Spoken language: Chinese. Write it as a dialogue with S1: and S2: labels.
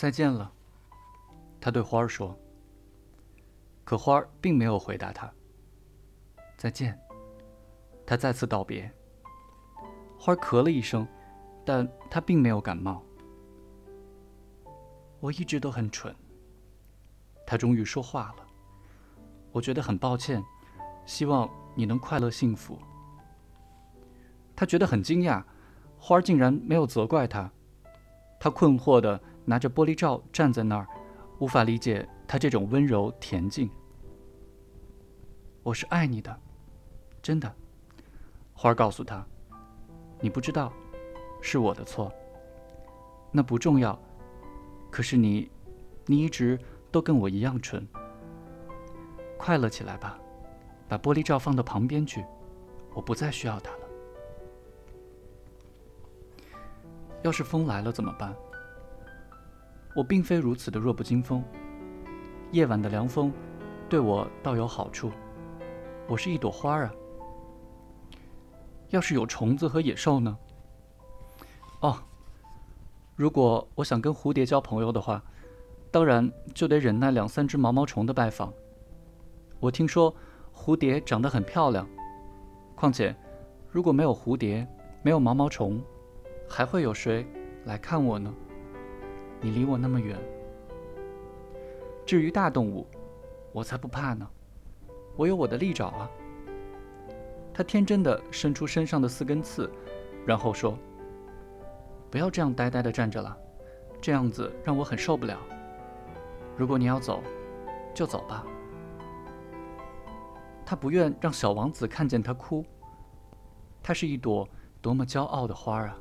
S1: 再见了。”他对花儿说。可花儿并没有回答他。再见。他再次道别。花儿咳了一声，但他并没有感冒。我一直都很蠢。他终于说话了。我觉得很抱歉，希望你能快乐幸福。他觉得很惊讶，花儿竟然没有责怪他。他困惑的拿着玻璃罩站在那儿，无法理解他这种温柔恬静。我是爱你的，真的。花儿告诉他：“你不知道，是我的错。那不重要。可是你，你一直都跟我一样蠢。快乐起来吧，把玻璃罩放到旁边去，我不再需要它了。要是风来了怎么办？我并非如此的弱不禁风。夜晚的凉风，对我倒有好处。”我是一朵花啊。要是有虫子和野兽呢？哦，如果我想跟蝴蝶交朋友的话，当然就得忍耐两三只毛毛虫的拜访。我听说蝴蝶长得很漂亮，况且如果没有蝴蝶，没有毛毛虫，还会有谁来看我呢？你离我那么远。至于大动物，我才不怕呢。我有我的利爪啊！他天真的伸出身上的四根刺，然后说：“不要这样呆呆的站着了，这样子让我很受不了。如果你要走，就走吧。”他不愿让小王子看见他哭。他是一朵多么骄傲的花啊！